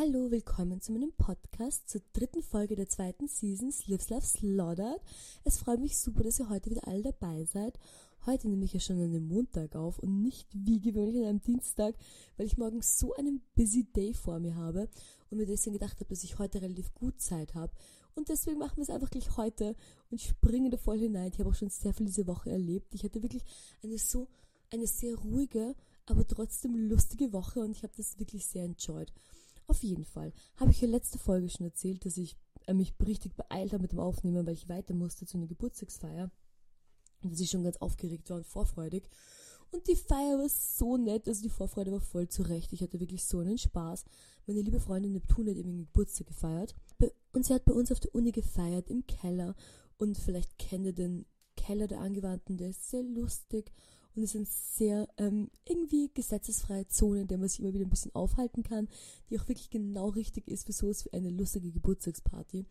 Hallo, willkommen zu meinem Podcast zur dritten Folge der zweiten Season Lives Love Slaughtered. Es freut mich super, dass ihr heute wieder alle dabei seid. Heute nehme ich ja schon an einem Montag auf und nicht wie gewöhnlich an einem Dienstag, weil ich morgen so einen busy Day vor mir habe und mir deswegen gedacht habe, dass ich heute relativ gut Zeit habe. Und deswegen machen wir es einfach gleich heute und springen da voll hinein. Ich habe auch schon sehr viel diese Woche erlebt. Ich hatte wirklich eine so, eine sehr ruhige, aber trotzdem lustige Woche und ich habe das wirklich sehr enjoyed. Auf jeden Fall habe ich ja letzte Folge schon erzählt, dass ich äh, mich richtig beeilt habe mit dem Aufnehmen, weil ich weiter musste zu einer Geburtstagsfeier. Und dass ich schon ganz aufgeregt war und vorfreudig. Und die Feier war so nett, also die Vorfreude war voll zurecht. Ich hatte wirklich so einen Spaß. Meine liebe Freundin Neptune hat eben Geburtstag gefeiert. Und sie hat bei uns auf der Uni gefeiert, im Keller. Und vielleicht kennt ihr den Keller der Angewandten, der ist sehr lustig und es sind sehr ähm, irgendwie gesetzesfreie Zonen, in der man sich immer wieder ein bisschen aufhalten kann, die auch wirklich genau richtig ist für sowas wie eine lustige Geburtstagsparty.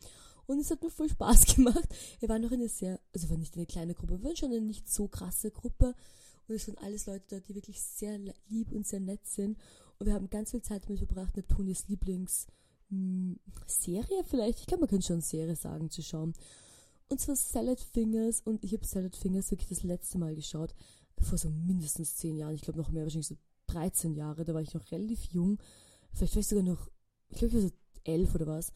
Und es hat mir voll Spaß gemacht. Wir waren noch in einer sehr, also war nicht eine kleine Gruppe, wir waren schon eine nicht so krasse Gruppe. Und es sind alles Leute dort, die wirklich sehr lieb und sehr nett sind. Und wir haben ganz viel Zeit damit verbracht, Neptunias Lieblingsserie vielleicht, ich glaube, man kann schon Serie sagen, zu schauen. Und zwar Salad Fingers und ich habe Salad Fingers wirklich das letzte Mal geschaut vor so mindestens zehn Jahren, ich glaube noch mehr, wahrscheinlich so 13 Jahre, da war ich noch relativ jung, vielleicht ich sogar noch, ich glaube ich war so elf oder was.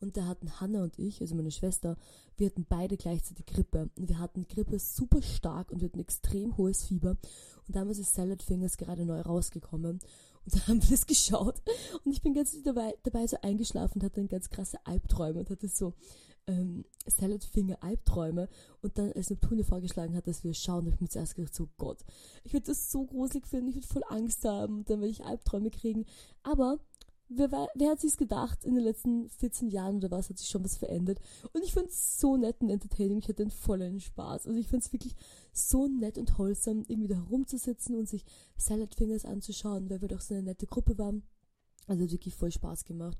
Und da hatten Hannah und ich, also meine Schwester, wir hatten beide gleichzeitig Grippe. Und wir hatten Grippe super stark und wir hatten extrem hohes Fieber. Und damals ist Salad Fingers gerade neu rausgekommen. Und dann haben wir das geschaut. Und ich bin ganz dabei, dabei so eingeschlafen und hatte dann ganz krasse Albträume und hatte so ähm, Salad Finger Albträume und dann als Neptune vorgeschlagen hat, dass wir schauen, habe ich mir zuerst gedacht, so Gott, ich würde das so gruselig finden, ich würde voll Angst haben dann werde ich Albträume kriegen. Aber wer, wer hat sich's gedacht, in den letzten 14 Jahren oder was hat sich schon was verändert? Und ich fand es so nett und entertaining, ich hatte einen vollen Spaß. Also ich fand es wirklich so nett und wholesome, irgendwie da herumzusitzen und sich Salad Fingers anzuschauen, weil wir doch so eine nette Gruppe waren. Also hat wirklich voll Spaß gemacht.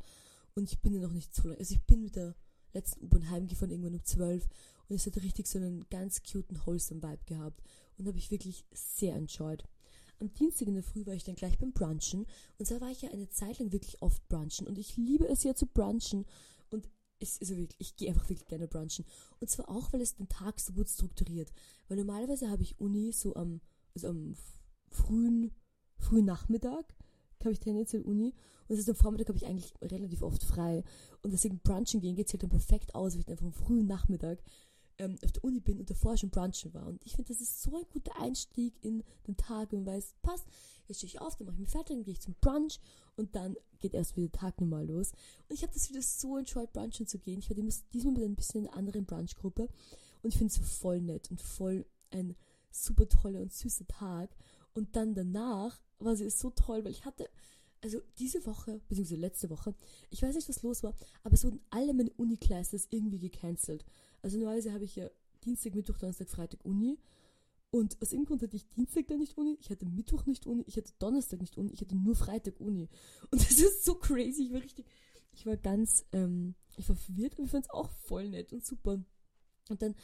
Und ich bin ja noch nicht so lange, also ich bin mit der letzten U-Bahn heimgefahren, irgendwann um 12 und es hat richtig so einen ganz cuten, wholesome Vibe gehabt und habe ich wirklich sehr enjoyed. Am Dienstag in der Früh war ich dann gleich beim Brunchen und zwar war ich ja eine Zeit lang wirklich oft brunchen und ich liebe es ja zu brunchen und es, also wirklich, ich gehe einfach wirklich gerne brunchen. Und zwar auch, weil es den Tag so gut strukturiert. Weil normalerweise habe ich Uni so am, also am frühen, frühen Nachmittag habe ich tendenziell Uni und das ist am Vormittag habe ich eigentlich relativ oft frei. Und deswegen brunchen gehen geht halt dann perfekt aus, weil ich dann am frühen Nachmittag ähm, auf der Uni bin und davor schon brunchen war. Und ich finde, das ist so ein guter Einstieg in den Tag und weiß, passt, jetzt stehe ich auf, dann mache ich mich fertig, dann gehe ich zum Brunch und dann geht erst wieder der Tag normal los. Und ich habe das wieder so enjoyed, brunchen zu gehen. Ich war diesmal mit ein bisschen in einer anderen Brunchgruppe und ich finde es so voll nett und voll ein super toller und süßer Tag und dann danach war sie so toll, weil ich hatte, also diese Woche, beziehungsweise letzte Woche, ich weiß nicht, was los war, aber es wurden alle meine Uni-Classes irgendwie gecancelt. Also normalerweise habe ich ja Dienstag, Mittwoch, Donnerstag, Freitag Uni. Und aus irgendeinem Grund hatte ich Dienstag dann nicht Uni, ich hatte Mittwoch nicht Uni, ich hatte Donnerstag nicht Uni, ich hatte nur Freitag Uni. Und das ist so crazy, ich war richtig, ich war ganz, ähm, ich war verwirrt, aber ich fand es auch voll nett und super. Und dann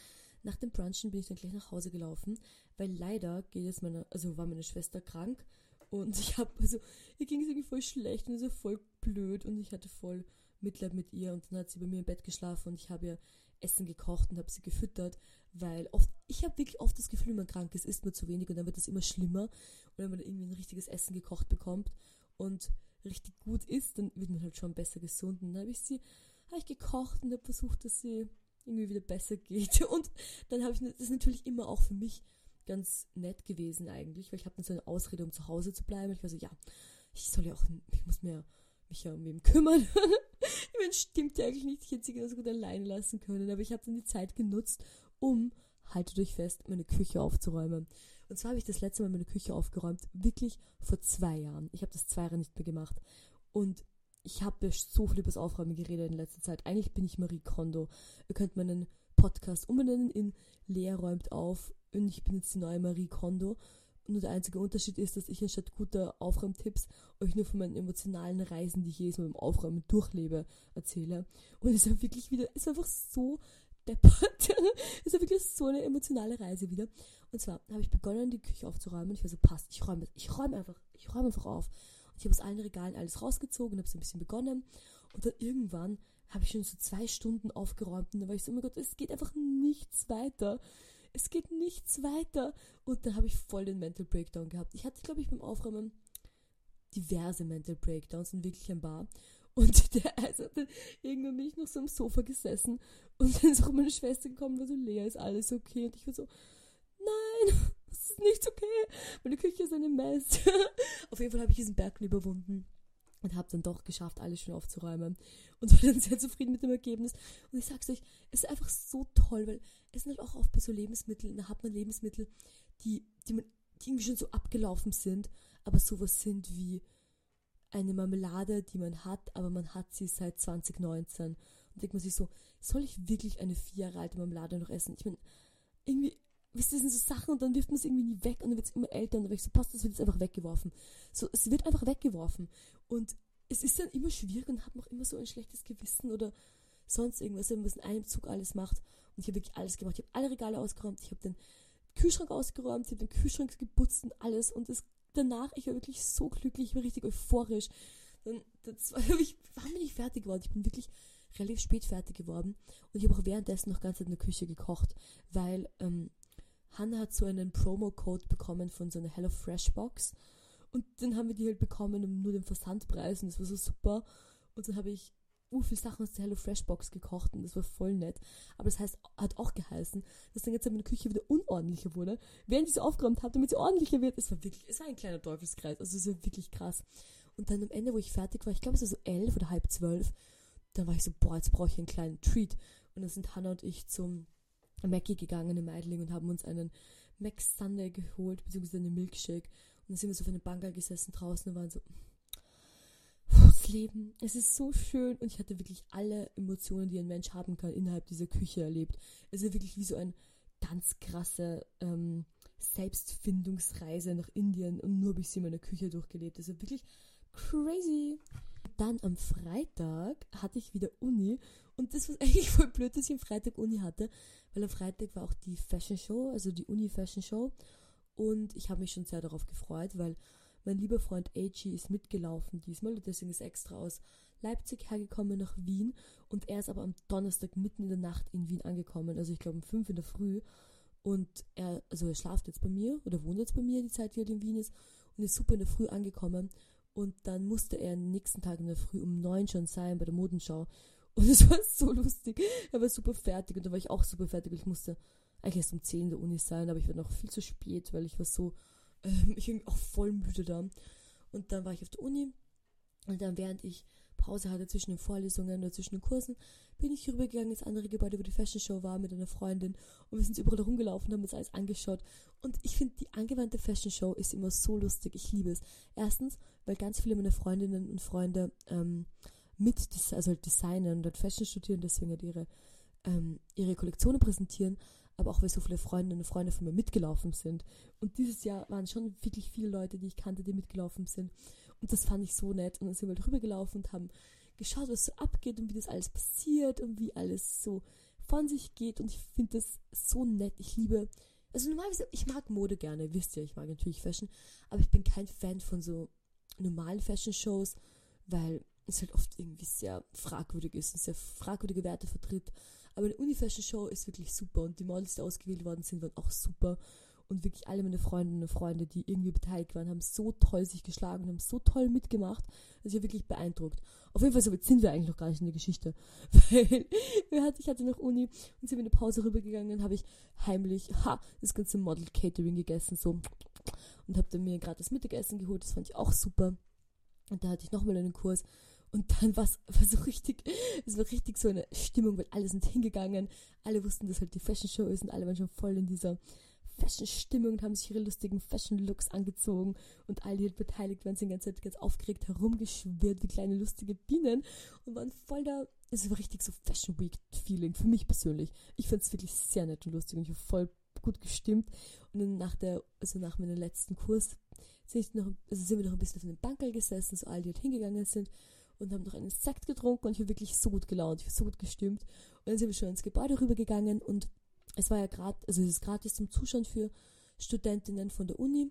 nach dem Brunchen bin ich dann gleich nach Hause gelaufen, weil leider geht jetzt meine, also war meine Schwester krank und ich habe, also ihr ging es irgendwie voll schlecht und so voll blöd und ich hatte voll Mitleid mit ihr und dann hat sie bei mir im Bett geschlafen und ich habe ihr Essen gekocht und habe sie gefüttert, weil oft, ich habe wirklich oft das Gefühl, wenn man krank ist, isst man zu wenig und dann wird das immer schlimmer und wenn man irgendwie ein richtiges Essen gekocht bekommt und richtig gut isst, dann wird man halt schon besser gesund und dann habe ich sie, habe ich gekocht und habe versucht, dass sie irgendwie wieder besser geht. Und dann habe ich, das ist natürlich immer auch für mich ganz nett gewesen eigentlich, weil ich habe dann so eine Ausrede, um zu Hause zu bleiben. Ich war so, ja, ich soll ja auch, ich muss mir mich ja um wen kümmern. ich meine, stimmt ja eigentlich nicht, ich hätte sie genauso gut allein lassen können, aber ich habe dann die Zeit genutzt, um, haltet euch fest, meine Küche aufzuräumen. Und zwar habe ich das letzte Mal meine Küche aufgeräumt, wirklich vor zwei Jahren. Ich habe das zwei Jahre nicht mehr gemacht. Und ich habe so viel über das Aufräumen geredet in letzter Zeit. Eigentlich bin ich Marie Kondo. Ihr könnt meinen Podcast umbenennen in Lea räumt auf und ich bin jetzt die neue Marie Kondo. Nur der einzige Unterschied ist, dass ich anstatt guter Aufräumtipps euch nur von meinen emotionalen Reisen, die ich jedes Mal beim Aufräumen durchlebe, erzähle. Und es ist wirklich wieder, es ist einfach so deppert. es ist wirklich so eine emotionale Reise wieder. Und zwar habe ich begonnen, die Küche aufzuräumen. Ich war so, passt, ich räume, ich räume einfach, ich räume einfach auf. Ich habe aus allen Regalen alles rausgezogen, habe so ein bisschen begonnen. Und dann irgendwann habe ich schon so zwei Stunden aufgeräumt und dann war ich so, oh mein Gott, es geht einfach nichts weiter. Es geht nichts weiter. Und dann habe ich voll den Mental Breakdown gehabt. Ich hatte, glaube ich, beim Aufräumen diverse Mental Breakdowns und wirklich ein paar. Und der, also irgendwann bin ich noch so am Sofa gesessen und dann ist auch meine Schwester gekommen und war so, Lea, ist alles okay? Und ich war so, nein, es ist nicht okay. Meine Küche ist eine Mess. Auf jeden Fall habe ich diesen Berg überwunden und habe dann doch geschafft, alles schön aufzuräumen und war dann sehr zufrieden mit dem Ergebnis. Und ich sag's euch, es ist einfach so toll, weil es sind halt auch oft bei so Lebensmitteln, da hat man Lebensmittel, die, die, man, die irgendwie schon so abgelaufen sind, aber sowas sind wie eine Marmelade, die man hat, aber man hat sie seit 2019. Und denkt man sich so, soll ich wirklich eine vier Jahre alte Marmelade noch essen? Ich meine, irgendwie, wisst ihr, das sind so Sachen und dann wirft man es irgendwie nie weg und dann wird es immer älter und dann ich so, passt, das wird jetzt einfach weggeworfen. So, es wird einfach weggeworfen. Und es ist dann immer schwierig und hat noch immer so ein schlechtes Gewissen oder sonst irgendwas, wenn man es in einem Zug alles macht. Und ich habe wirklich alles gemacht. Ich habe alle Regale ausgeräumt, ich habe den Kühlschrank ausgeräumt, ich habe den Kühlschrank geputzt und alles und es danach, ich war wirklich so glücklich, ich war richtig euphorisch. Dann, das war, ich war mir nicht fertig geworden. Ich bin wirklich relativ spät fertig geworden. Und ich habe auch währenddessen noch ganz in der Küche gekocht, weil ähm, Hannah hat so einen Promo-Code bekommen von so einer HelloFresh-Box. Und dann haben wir die halt bekommen um nur den Versandpreis und das war so super. Und dann habe ich uh, viel Sachen aus der HelloFresh-Box gekocht und das war voll nett. Aber das heißt, hat auch geheißen, dass dann jetzt meine Küche wieder unordentlicher wurde, während ich sie aufgeräumt habe, damit sie ordentlicher wird. Es war wirklich, es war ein kleiner Teufelskreis. Also es war wirklich krass. Und dann am Ende, wo ich fertig war, ich glaube es war so elf oder halb zwölf, dann war ich so, boah, jetzt brauche ich einen kleinen Treat. Und dann sind Hannah und ich zum Mackie gegangen in Meidling und haben uns einen Mac Sunday geholt, beziehungsweise einen Milkshake. Und dann sind wir so auf einer Bank gesessen draußen und waren so, das Leben, es ist so schön und ich hatte wirklich alle Emotionen, die ein Mensch haben kann, innerhalb dieser Küche erlebt. Es ist wirklich wie so eine ganz krasse ähm, Selbstfindungsreise nach Indien und nur habe ich sie in meiner Küche durchgelebt. Das ist wirklich crazy. Dann am Freitag hatte ich wieder Uni und das war eigentlich voll blöd, dass ich am Freitag Uni hatte, weil am Freitag war auch die Fashion Show, also die Uni Fashion Show und ich habe mich schon sehr darauf gefreut, weil mein lieber Freund AG ist mitgelaufen diesmal und deswegen ist extra aus Leipzig hergekommen nach Wien und er ist aber am Donnerstag mitten in der Nacht in Wien angekommen, also ich glaube um fünf in der Früh und er, also er schlaft jetzt bei mir oder wohnt jetzt bei mir die Zeit, die er in Wien ist und ist super in der Früh angekommen und dann musste er am nächsten Tag in der Früh um neun schon sein bei der Modenschau und es war so lustig. Er war super fertig und da war ich auch super fertig. Ich musste eigentlich erst um zehn in der Uni sein, aber ich war noch viel zu spät, weil ich war so ähm, ich bin auch voll müde da. Und dann war ich auf der Uni und dann, während ich Pause hatte zwischen den Vorlesungen oder zwischen den Kursen, bin ich rübergegangen ins andere Gebäude, wo die Fashion Show war, mit einer Freundin. Und wir sind überall rumgelaufen, haben uns alles angeschaut. Und ich finde, die angewandte Fashion Show ist immer so lustig. Ich liebe es. Erstens, weil ganz viele meiner Freundinnen und Freunde ähm, mit, also halt designen und Fashion studieren, deswegen halt ihre, ähm, ihre Kollektionen präsentieren aber auch weil so viele Freundinnen und Freunde von mir mitgelaufen sind. Und dieses Jahr waren schon wirklich viele Leute, die ich kannte, die mitgelaufen sind. Und das fand ich so nett. Und dann sind wir drüber gelaufen und haben geschaut, was so abgeht und wie das alles passiert und wie alles so von sich geht. Und ich finde das so nett. Ich liebe, also normalerweise, ich mag Mode gerne, wisst ihr, ich mag natürlich Fashion, aber ich bin kein Fan von so normalen Fashion-Shows, weil es halt oft irgendwie sehr fragwürdig ist und sehr fragwürdige Werte vertritt. Aber die Uni-Fashion-Show ist wirklich super und die Models, die ausgewählt worden sind, waren auch super. Und wirklich alle meine Freundinnen und Freunde, die irgendwie beteiligt waren, haben so toll sich geschlagen, haben so toll mitgemacht. Also ich war wirklich beeindruckt. Auf jeden Fall, so weit sind wir eigentlich noch gar nicht in der Geschichte. Weil ich hatte noch Uni und sind wir in eine Pause rübergegangen, habe ich heimlich, ha, das ganze Model Catering gegessen, so. Und habe dann mir gerade das Mittagessen geholt, das fand ich auch super. Und da hatte ich nochmal einen Kurs und dann war es so richtig, es war richtig so eine Stimmung, weil alle sind hingegangen, alle wussten, dass halt die Fashion Show ist und alle waren schon voll in dieser Fashion-Stimmung und haben sich ihre lustigen Fashion-Looks angezogen und alle, die beteiligt waren, sind die ganze Zeit ganz aufgeregt herumgeschwirrt wie kleine lustige Bienen und waren voll da. Es war richtig so Fashion Week-Feeling für mich persönlich. Ich fand es wirklich sehr nett und lustig und ich war voll gut gestimmt. Und dann nach der, also nach meinem letzten Kurs sind, noch, also sind wir noch ein bisschen auf einem Bankerl gesessen, so alle, die halt hingegangen sind und haben noch einen Sekt getrunken und ich war wirklich so gut gelaunt, ich war so gut gestimmt. Und dann sind wir schon ins Gebäude rübergegangen und es war ja gerade, also es ist gratis zum Zuschauen für Studentinnen von der Uni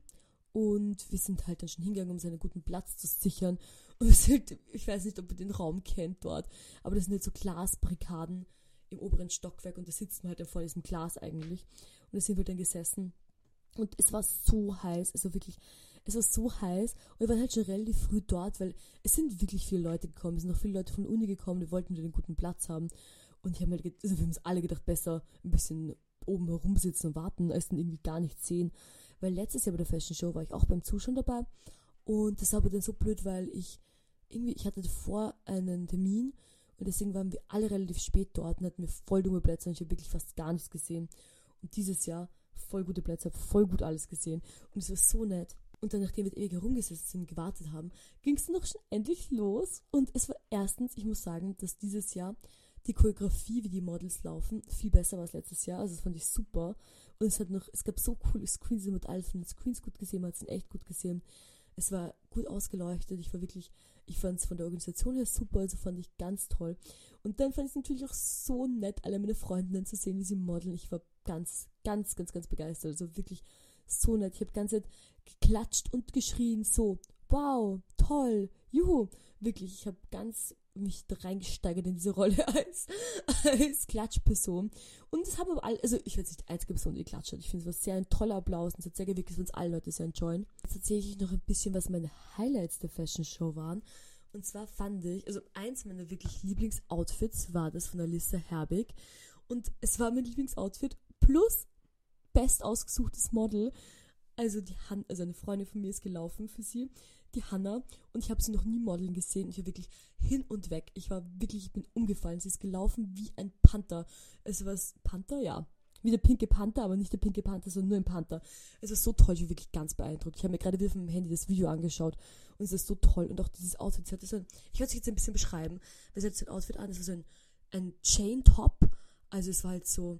Und wir sind halt dann schon hingegangen, um seinen guten Platz zu sichern. Und sind, ich weiß nicht, ob ihr den Raum kennt dort, aber das sind halt so Glasbarrikaden im oberen Stockwerk und da sitzt man halt dann vor diesem Glas eigentlich. Und da sind wir dann gesessen. Und es war so heiß, also wirklich, es war so heiß. Und wir waren halt schon relativ früh dort, weil es sind wirklich viele Leute gekommen. Es sind noch viele Leute von der Uni gekommen, die wollten den guten Platz haben. Und ich habe halt, also wir haben uns alle gedacht, besser ein bisschen oben herumsitzen und warten, als dann irgendwie gar nichts sehen. Weil letztes Jahr bei der Fashion Show war ich auch beim Zuschauen dabei. Und das war aber dann so blöd, weil ich irgendwie, ich hatte davor einen Termin und deswegen waren wir alle relativ spät dort und hatten wir voll dumme Plätze und ich habe wirklich fast gar nichts gesehen. Und dieses Jahr voll gute Plätze, habe voll gut alles gesehen. Und es war so nett. Und dann, nachdem wir ewig herumgesessen sind und gewartet haben, ging es noch schon endlich los. Und es war erstens, ich muss sagen, dass dieses Jahr die Choreografie, wie die Models laufen, viel besser war als letztes Jahr. Also das fand ich super. Und es hat noch, es gab so coole Screens, mit all von den Screens gut gesehen, man hat es echt gut gesehen. Es war gut ausgeleuchtet. Ich war wirklich, ich fand es von der Organisation her super, also fand ich ganz toll. Und dann fand ich es natürlich auch so nett, alle meine Freundinnen zu sehen, wie sie modeln. Ich war ganz, ganz, ganz, ganz begeistert. Also wirklich so nett. Ich habe ganz Zeit geklatscht und geschrien, so, wow, toll, juhu. Wirklich, ich habe ganz mich reingesteigert in diese Rolle als, als Klatschperson. Und es haben aber alle, also ich werde nicht die einzige Person, die klatscht hat. Ich finde es war sehr ein toller Applaus und es hat sehr gewirkt, dass uns alle Leute sehr enjoyen. Jetzt erzähle ich noch ein bisschen, was meine Highlights der Fashion Show waren. Und zwar fand ich, also eins meiner wirklich Lieblingsoutfits war das von Alissa Herbig. Und es war mein Lieblingsoutfit plus best ausgesuchtes Model. Also die Han also eine Freundin von mir ist gelaufen für sie die Hanna und ich habe sie noch nie modeln gesehen. Ich war wirklich hin und weg. Ich war wirklich, ich bin umgefallen. Sie ist gelaufen wie ein Panther. Es war Panther, ja. Wie der pinke Panther, aber nicht der pinke Panther, sondern nur ein Panther. Es war so toll, ich war wirklich ganz beeindruckt. Ich habe mir gerade wieder meinem Handy das Video angeschaut und es ist so toll. Und auch dieses Outfit, hat so ein, ich werde es jetzt ein bisschen beschreiben, weil sie hat ein Outfit an, es war so ein, ein Chain-Top. Also es war halt so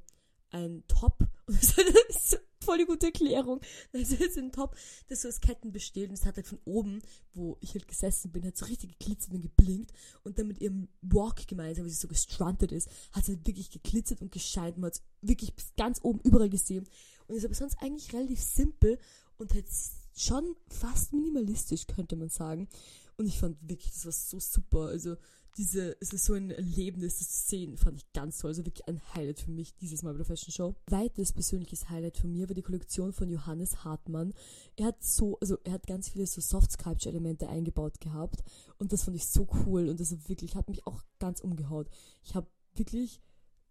ein Top und es war so voll die gute Erklärung. Also ist ein Top, das so aus Ketten besteht und es hat halt von oben, wo ich halt gesessen bin, hat so richtig geglitzert und geblinkt und dann mit ihrem Walk gemeinsam, wie sie so gestruntet ist, hat sie halt wirklich geglitzert und gescheint. Man hat es wirklich bis ganz oben überall gesehen und ist aber sonst eigentlich relativ simpel und halt schon fast minimalistisch, könnte man sagen. Und ich fand wirklich, das war so super. Also diese, es ist so ein Erlebnis, zu sehen, fand ich ganz toll. Also wirklich ein Highlight für mich dieses Mal bei der Fashion Show. Weiteres persönliches Highlight von mir war die Kollektion von Johannes Hartmann. Er hat so, also er hat ganz viele so Soft Sculpture Elemente eingebaut gehabt und das fand ich so cool und das wirklich hat mich auch ganz umgehaut. Ich habe wirklich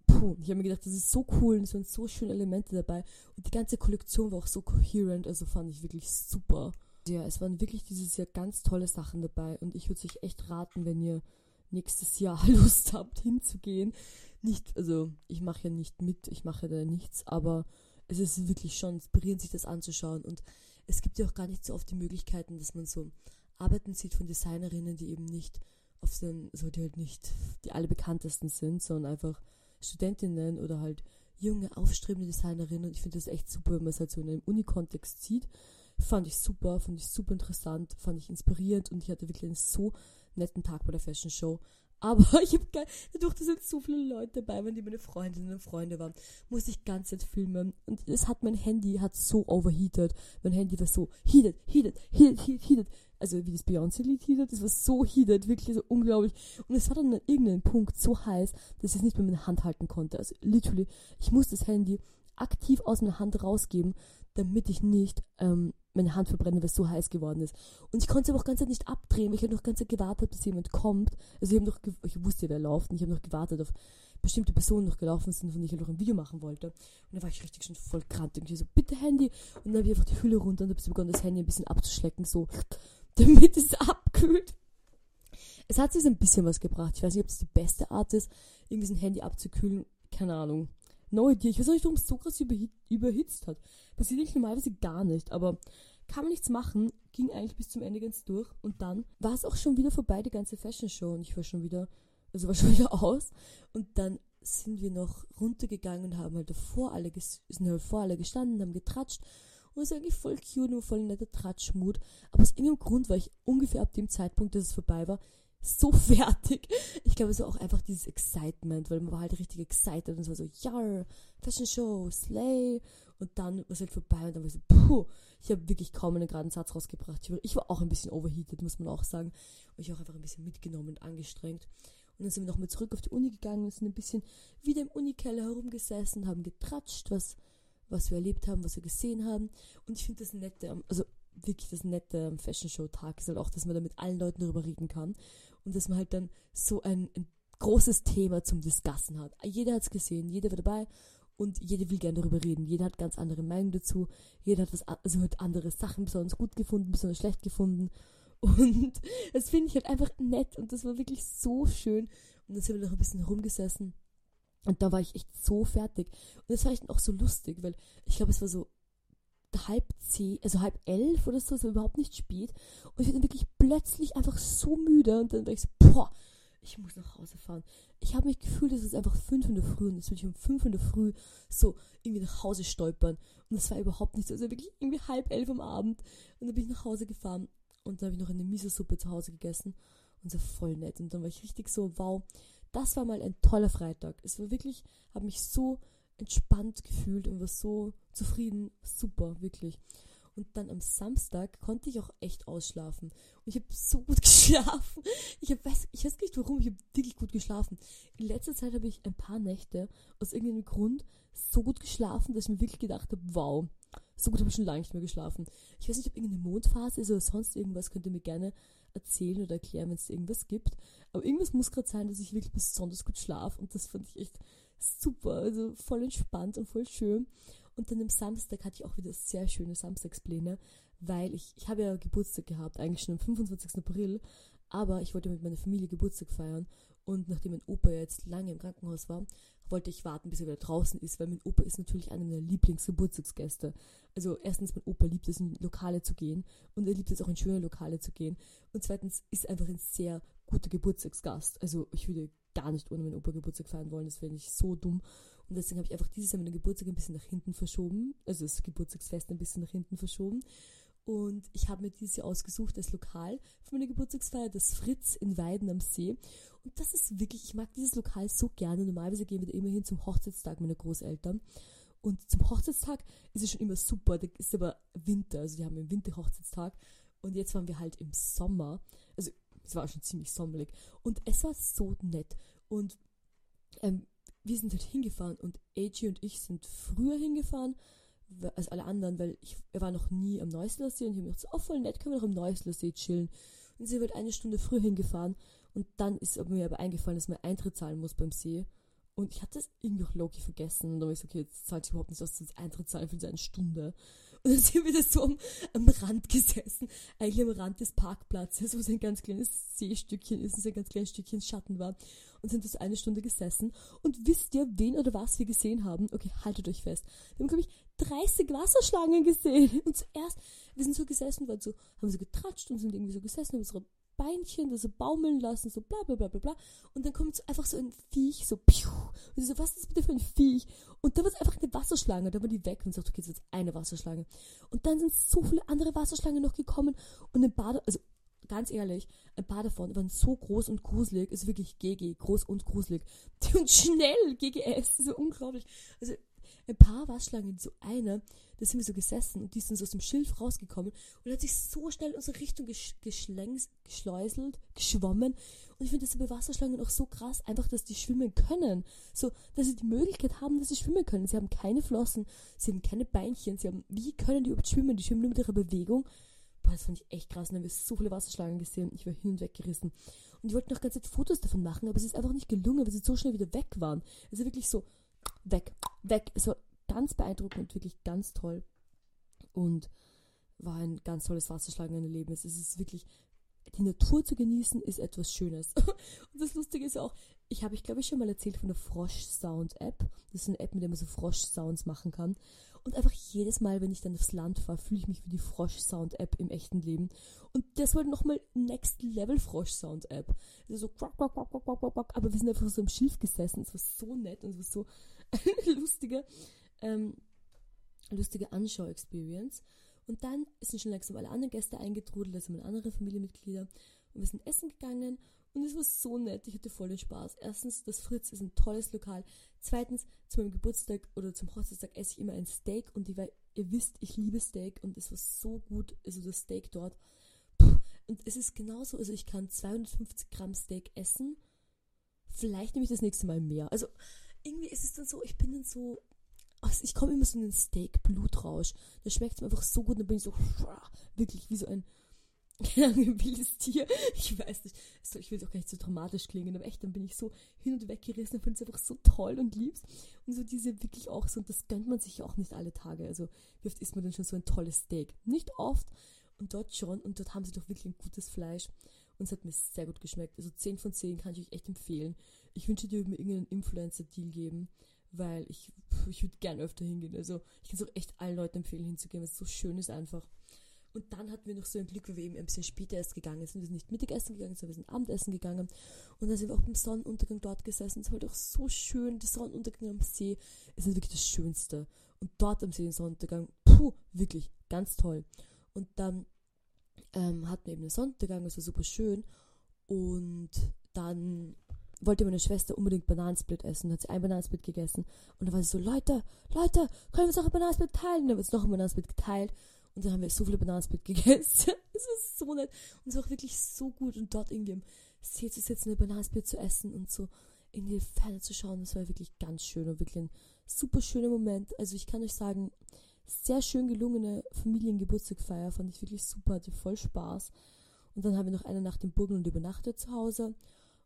puh, ich habe mir gedacht, das ist so cool und es sind so schöne Elemente dabei und die ganze Kollektion war auch so coherent, also fand ich wirklich super. Ja, es waren wirklich dieses Jahr ganz tolle Sachen dabei und ich würde euch echt raten, wenn ihr nächstes Jahr Lust habt hinzugehen. Nicht, also ich mache ja nicht mit, ich mache da nichts, aber es ist wirklich schon inspirierend, sich das anzuschauen. Und es gibt ja auch gar nicht so oft die Möglichkeiten, dass man so Arbeiten sieht von Designerinnen, die eben nicht auf den, also die halt nicht die alle bekanntesten sind, sondern einfach Studentinnen oder halt junge, aufstrebende Designerinnen. Und ich finde das echt super, wenn man es halt so in einem Uni-Kontext sieht. Fand ich super, fand ich super interessant, fand ich inspirierend und ich hatte wirklich eine so netten Tag bei der Fashion Show. Aber ich habe dadurch, dass jetzt so viele Leute dabei waren, die meine Freundinnen und Freunde waren, musste ich ganz Zeit filmen. Und es hat mein Handy hat so overheated. Mein Handy war so heated, heated, heated, heated, heated. Also wie das Beyoncé-Lied heated, das war so heated, wirklich so unglaublich. Und es war dann an irgendeinem Punkt so heiß, dass ich es nicht mehr mit der Hand halten konnte. Also literally, ich musste das Handy aktiv aus meiner Hand rausgeben, damit ich nicht ähm, meine Hand verbrenne, weil es so heiß geworden ist. Und ich konnte es aber auch ganz Zeit nicht abdrehen, weil ich habe noch ganz Zeit gewartet, bis jemand kommt. Also ich habe noch, ich wusste, wer läuft und ich habe noch gewartet auf bestimmte Personen noch gelaufen sind, von denen ich noch ein Video machen wollte. Und da war ich richtig schon voll krank. Irgendwie so, bitte Handy. Und dann habe ich einfach die Hülle runter und habe begonnen, das Handy ein bisschen abzuschlecken, so, damit es abkühlt. Es hat sich ein bisschen was gebracht. Ich weiß nicht, ob es die beste Art ist, irgendwie so ein Handy abzukühlen. Keine Ahnung no idea. Ich weiß auch nicht, warum es so krass überhit überhitzt hat. Passiert eigentlich normalerweise gar nicht, aber kann man nichts machen, ging eigentlich bis zum Ende ganz durch und dann war es auch schon wieder vorbei, die ganze Fashion Show und ich war schon wieder, also war schon wieder aus und dann sind wir noch runtergegangen und haben halt davor alle, sind halt vor alle gestanden, haben getratscht und es ist eigentlich voll cute und voll netter Tratschmut, aber aus irgendeinem Grund war ich ungefähr ab dem Zeitpunkt, dass es vorbei war, so fertig. Ich glaube, es war auch einfach dieses Excitement, weil man war halt richtig excited und es war so, ja, Fashion Show, Slay. Und dann war es halt vorbei und dann war ich so, puh, ich habe wirklich kaum einen geraden Satz rausgebracht. Ich war auch ein bisschen overheated, muss man auch sagen. Und ich auch einfach ein bisschen mitgenommen und angestrengt. Und dann sind wir nochmal zurück auf die Uni gegangen und sind ein bisschen wieder im Unikeller herumgesessen, haben getratscht, was, was wir erlebt haben, was wir gesehen haben. Und ich finde das Nette, also wirklich das Nette am Fashion Show Tag ist halt auch, dass man da mit allen Leuten darüber reden kann. Und dass man halt dann so ein, ein großes Thema zum Discussen hat. Jeder hat es gesehen, jeder war dabei und jeder will gerne darüber reden. Jeder hat ganz andere Meinungen dazu. Jeder hat was, also hat andere Sachen besonders gut gefunden, besonders schlecht gefunden. Und das finde ich halt einfach nett und das war wirklich so schön. Und dann sind wir noch ein bisschen rumgesessen. Und da war ich echt so fertig. Und das war echt auch so lustig, weil ich glaube, es war so halb zehn, also halb elf oder so, es war überhaupt nicht spät. Und ich war dann wirklich plötzlich einfach so müde und dann war ich so, boah, ich muss nach Hause fahren. Ich habe mich gefühlt, es ist einfach fünf in der Früh und jetzt will ich um fünf in der Früh so irgendwie nach Hause stolpern. Und das war überhaupt nicht so. Also wirklich irgendwie halb elf am Abend. Und dann bin ich nach Hause gefahren und dann habe ich noch eine Miso-Suppe zu Hause gegessen. Und so voll nett. Und dann war ich richtig so, wow, das war mal ein toller Freitag. Es war wirklich, habe mich so entspannt gefühlt und war so zufrieden. Super, wirklich. Und dann am Samstag konnte ich auch echt ausschlafen. Und ich habe so gut geschlafen. Ich, hab, weiß, ich weiß nicht warum, ich habe wirklich gut geschlafen. In letzter Zeit habe ich ein paar Nächte aus irgendeinem Grund so gut geschlafen, dass ich mir wirklich gedacht habe, wow, so gut habe ich schon lange nicht mehr geschlafen. Ich weiß nicht, ob irgendeine Mondphase ist oder sonst irgendwas, könnt ihr mir gerne erzählen oder erklären, wenn es irgendwas gibt. Aber irgendwas muss gerade sein, dass ich wirklich besonders gut schlafe und das fand ich echt super. Also voll entspannt und voll schön. Und dann am Samstag hatte ich auch wieder sehr schöne Samstagspläne, weil ich, ich habe ja Geburtstag gehabt, eigentlich schon am 25. April, aber ich wollte mit meiner Familie Geburtstag feiern und nachdem mein Opa jetzt lange im Krankenhaus war, wollte ich warten, bis er wieder draußen ist, weil mein Opa ist natürlich einer meiner Lieblingsgeburtstagsgäste. Also erstens, mein Opa liebt es, in Lokale zu gehen und er liebt es auch in schöne Lokale zu gehen. Und zweitens ist er einfach ein sehr guter Geburtstagsgast. Also ich würde gar nicht ohne meinen Opa Geburtstag feiern wollen, das wäre nicht so dumm. Und deswegen habe ich einfach dieses Jahr meinen Geburtstag ein bisschen nach hinten verschoben, also das Geburtstagsfest ein bisschen nach hinten verschoben. Und ich habe mir dieses Jahr ausgesucht als Lokal für meine Geburtstagsfeier das Fritz in Weiden am See. Und das ist wirklich, ich mag dieses Lokal so gerne. Normalerweise gehen wir da immer hin zum Hochzeitstag meiner Großeltern. Und zum Hochzeitstag ist es schon immer super. Da ist aber Winter, also die haben im Winter Hochzeitstag. Und jetzt waren wir halt im Sommer. Es war schon ziemlich sommerlich. Und es war so nett. Und ähm, wir sind halt hingefahren und AG und ich sind früher hingefahren als alle anderen, weil ich, er war noch nie am Neusler See und ich habe mir gedacht, oh voll nett, können wir noch am Neusler See chillen. Und sie wird eine Stunde früher hingefahren und dann ist mir aber eingefallen, dass man Eintritt zahlen muss beim See. Und ich hatte das irgendwie auch Loki vergessen. Und dann war ich so, okay, jetzt zahlt ich überhaupt nicht aus, jetzt Eintritt zahlen für diese eine Stunde. Und dann sind wir da so am, am Rand gesessen, eigentlich am Rand des Parkplatzes, wo so ein ganz kleines Seestückchen ist und so ein ganz kleines Stückchen Schatten war. Und sind das eine Stunde gesessen. Und wisst ihr, wen oder was wir gesehen haben? Okay, haltet euch fest. Wir haben, glaube ich, 30 Wasserschlangen gesehen. Und zuerst, wir sind so gesessen, waren so, haben so getratscht und sind irgendwie so gesessen, haben unsere Beinchen da so baumeln lassen, so bla bla bla bla bla. Und dann kommt so einfach so ein Viech, so piu. So, was ist das bitte für ein Viech? Und da es einfach eine Wasserschlange, da war die weg und sagt, okay, jetzt wird eine Wasserschlange. Und dann sind so viele andere Wasserschlangen noch gekommen und ein paar, also ganz ehrlich, ein paar davon waren so groß und gruselig, ist wirklich GG, groß und gruselig. Und schnell, GGS, so unglaublich. Also ein paar Waschlangen, so eine, da sind wir so gesessen und die sind so aus dem Schilf rausgekommen und hat sich so schnell in unsere Richtung gesch geschleuselt, geschwommen. Und ich finde das bei Wasserschlangen auch so krass, einfach, dass die schwimmen können. So, dass sie die Möglichkeit haben, dass sie schwimmen können. Sie haben keine Flossen, sie haben keine Beinchen, sie haben, wie können die überhaupt schwimmen? Die schwimmen nur mit ihrer Bewegung. Boah, das fand ich echt krass. Und dann haben wir so viele Wasserschlangen gesehen. Ich war hin und weg gerissen. Und ich wollte noch ganz Zeit Fotos davon machen, aber es ist einfach nicht gelungen, weil sie so schnell wieder weg waren. Also wirklich so, weg, weg. War ganz beeindruckend wirklich ganz toll. Und war ein ganz tolles Wasserschlangenerlebnis. Es ist wirklich, die Natur zu genießen ist etwas Schönes. und das Lustige ist auch, ich habe ich glaube ich schon mal erzählt von der Frosch Sound App. Das ist eine App, mit der man so Frosch Sounds machen kann. Und einfach jedes Mal, wenn ich dann aufs Land fahre, fühle ich mich wie die Frosch Sound App im echten Leben. Und das war nochmal Next Level Frosch Sound App. Also so, quack, quack, quack, quack, quack, quack, aber wir sind einfach so im Schilf gesessen. Es war so nett und es war so lustige, ähm, lustige Anschau-Experience. Und dann sind schon langsam alle anderen Gäste eingetrudelt, also meine anderen Familienmitglieder. Und wir sind essen gegangen Und es war so nett, ich hatte voll den Spaß. Erstens, das Fritz ist ein tolles Lokal. Zweitens, zu meinem Geburtstag oder zum Hochzeitstag esse ich immer ein Steak und ich, ihr wisst, ich liebe Steak und es war so gut, also das Steak dort. Puh. Und es ist genauso, also ich kann 250 Gramm Steak essen. Vielleicht nehme ich das nächste Mal mehr. Also irgendwie ist es dann so, ich bin dann so, also ich komme immer so in den Steak-Blutrausch. Da schmeckt es mir einfach so gut, dann bin ich so, wirklich wie so ein ein wildes Tier. Ich weiß nicht. Also ich will es auch gar nicht so dramatisch klingen, aber echt, dann bin ich so hin und weg gerissen und finde es einfach so toll und lieb's. Und so diese wirklich auch so, und das gönnt man sich ja auch nicht alle Tage. Also, wie oft isst man denn schon so ein tolles Steak? Nicht oft. Und dort schon. Und dort haben sie doch wirklich ein gutes Fleisch. Und es hat mir sehr gut geschmeckt. Also 10 von 10 kann ich euch echt empfehlen. Ich wünsche dir mir irgendeinen Influencer-Deal geben, weil ich, ich würde gern öfter hingehen. Also ich kann es auch echt allen Leuten empfehlen, hinzugehen, weil es so schön ist einfach. Und dann hatten wir noch so ein Glück, weil wir eben ein bisschen später erst gegangen sind. Wir sind nicht Mittagessen gegangen, sondern wir sind Abendessen gegangen. Und dann sind wir auch beim Sonnenuntergang dort gesessen. Es war doch so schön. Der Sonnenuntergang am See ist halt wirklich das Schönste. Und dort am See den Sonnenuntergang, puh, wirklich, ganz toll. Und dann ähm, hatten wir eben den Sonnenuntergang, das war super schön. Und dann wollte meine Schwester unbedingt Bananensplit essen, dann hat sie ein Bananensplit gegessen. Und dann war sie so, Leute, Leute, können wir uns auch ein Bananensplit teilen? Und dann haben wir uns noch ein Bananensplit geteilt. Und dann haben wir so viele Bananensplit gegessen. es war so nett. Und es war auch wirklich so gut. Und dort irgendwie im See zu sitzen, eine Bananensplit zu essen und so in die Ferne zu schauen, das war wirklich ganz schön und wirklich ein super schöner Moment. Also ich kann euch sagen, sehr schön gelungene Familiengeburtstagfeier, fand ich wirklich super, hatte voll Spaß. Und dann haben wir noch eine Nacht im Burgenland übernachtet zu Hause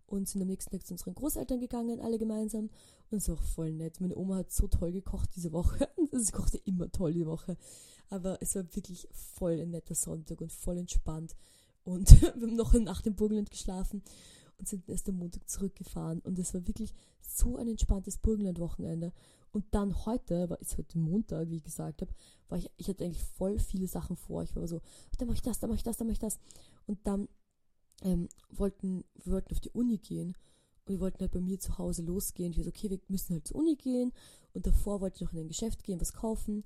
und sind am nächsten Tag zu unseren Großeltern gegangen, alle gemeinsam. Und es war auch voll nett. Meine Oma hat so toll gekocht diese Woche. Sie kochte immer toll die Woche. Aber es war wirklich voll ein netter Sonntag und voll entspannt. Und wir haben noch eine Nacht im Burgenland geschlafen und sind erst am Montag zurückgefahren. Und es war wirklich so ein entspanntes Burgenland-Wochenende. Und dann heute, war es heute Montag, wie ich gesagt habe, war ich, ich hatte eigentlich voll viele Sachen vor. Ich war so, da mache ich das, da mache ich das, da mache ich das. Und dann ähm, wollten, wir wollten auf die Uni gehen und wir wollten halt bei mir zu Hause losgehen. Ich war so, okay, wir müssen halt zur Uni gehen. Und davor wollte ich noch in ein Geschäft gehen, was kaufen.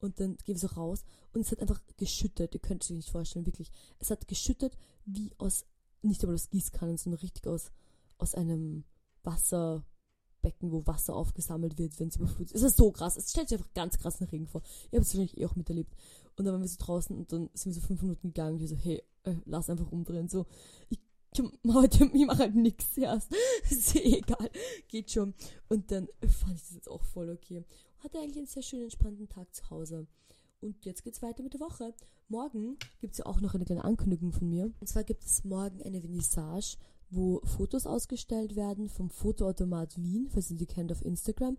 Und dann gehen wir so raus und es hat einfach geschüttet. Ihr könnt es euch nicht vorstellen, wirklich. Es hat geschüttet wie aus, nicht einmal aus Gießkannen, sondern richtig aus, aus einem Wasserbecken, wo Wasser aufgesammelt wird, wenn es überflutet. Es ist so krass. Es stellt sich einfach ganz krass nach Regen vor. Ihr habt es wahrscheinlich eh auch miterlebt. Und dann waren wir so draußen und dann sind wir so fünf Minuten gegangen und wir so, hey, äh, lass einfach umdrehen. So, ich, heute, ich mache halt nichts erst. ist eh egal. Geht schon. Und dann fand ich das jetzt auch voll okay hatte eigentlich einen sehr schönen, entspannten Tag zu Hause. Und jetzt geht's weiter mit der Woche. Morgen gibt's ja auch noch eine kleine Ankündigung von mir. Und zwar gibt es morgen eine Vernissage, wo Fotos ausgestellt werden vom Fotoautomat Wien, falls ihr die kennt auf Instagram.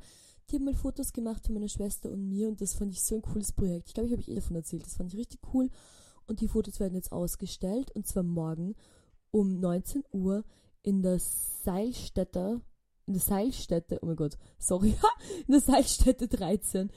Die haben mal Fotos gemacht von meiner Schwester und mir und das fand ich so ein cooles Projekt. Ich glaube, ich habe eh davon erzählt. Das fand ich richtig cool. Und die Fotos werden jetzt ausgestellt und zwar morgen um 19 Uhr in der Seilstätter in der Seilstätte, oh mein Gott, sorry, in der Seilstätte 13.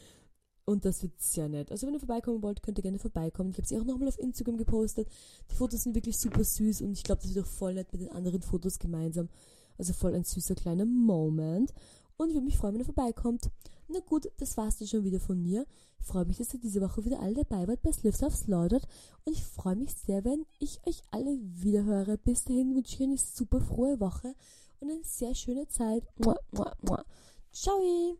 Und das wird sehr nett. Also wenn ihr vorbeikommen wollt, könnt ihr gerne vorbeikommen. Ich habe sie auch nochmal auf Instagram gepostet. Die Fotos sind wirklich super süß und ich glaube, das wird auch voll nett mit den anderen Fotos gemeinsam. Also voll ein süßer kleiner Moment. Und ich würde mich freuen, wenn ihr vorbeikommt. Na gut, das war's dann schon wieder von mir. Ich freue mich, dass ihr diese Woche wieder alle dabei wart bei Slips aufs Laudert. Und ich freue mich sehr, wenn ich euch alle wieder höre. Bis dahin wünsche ich euch eine super frohe Woche und eine sehr schöne Zeit. Mua, mua, mua. Ciao!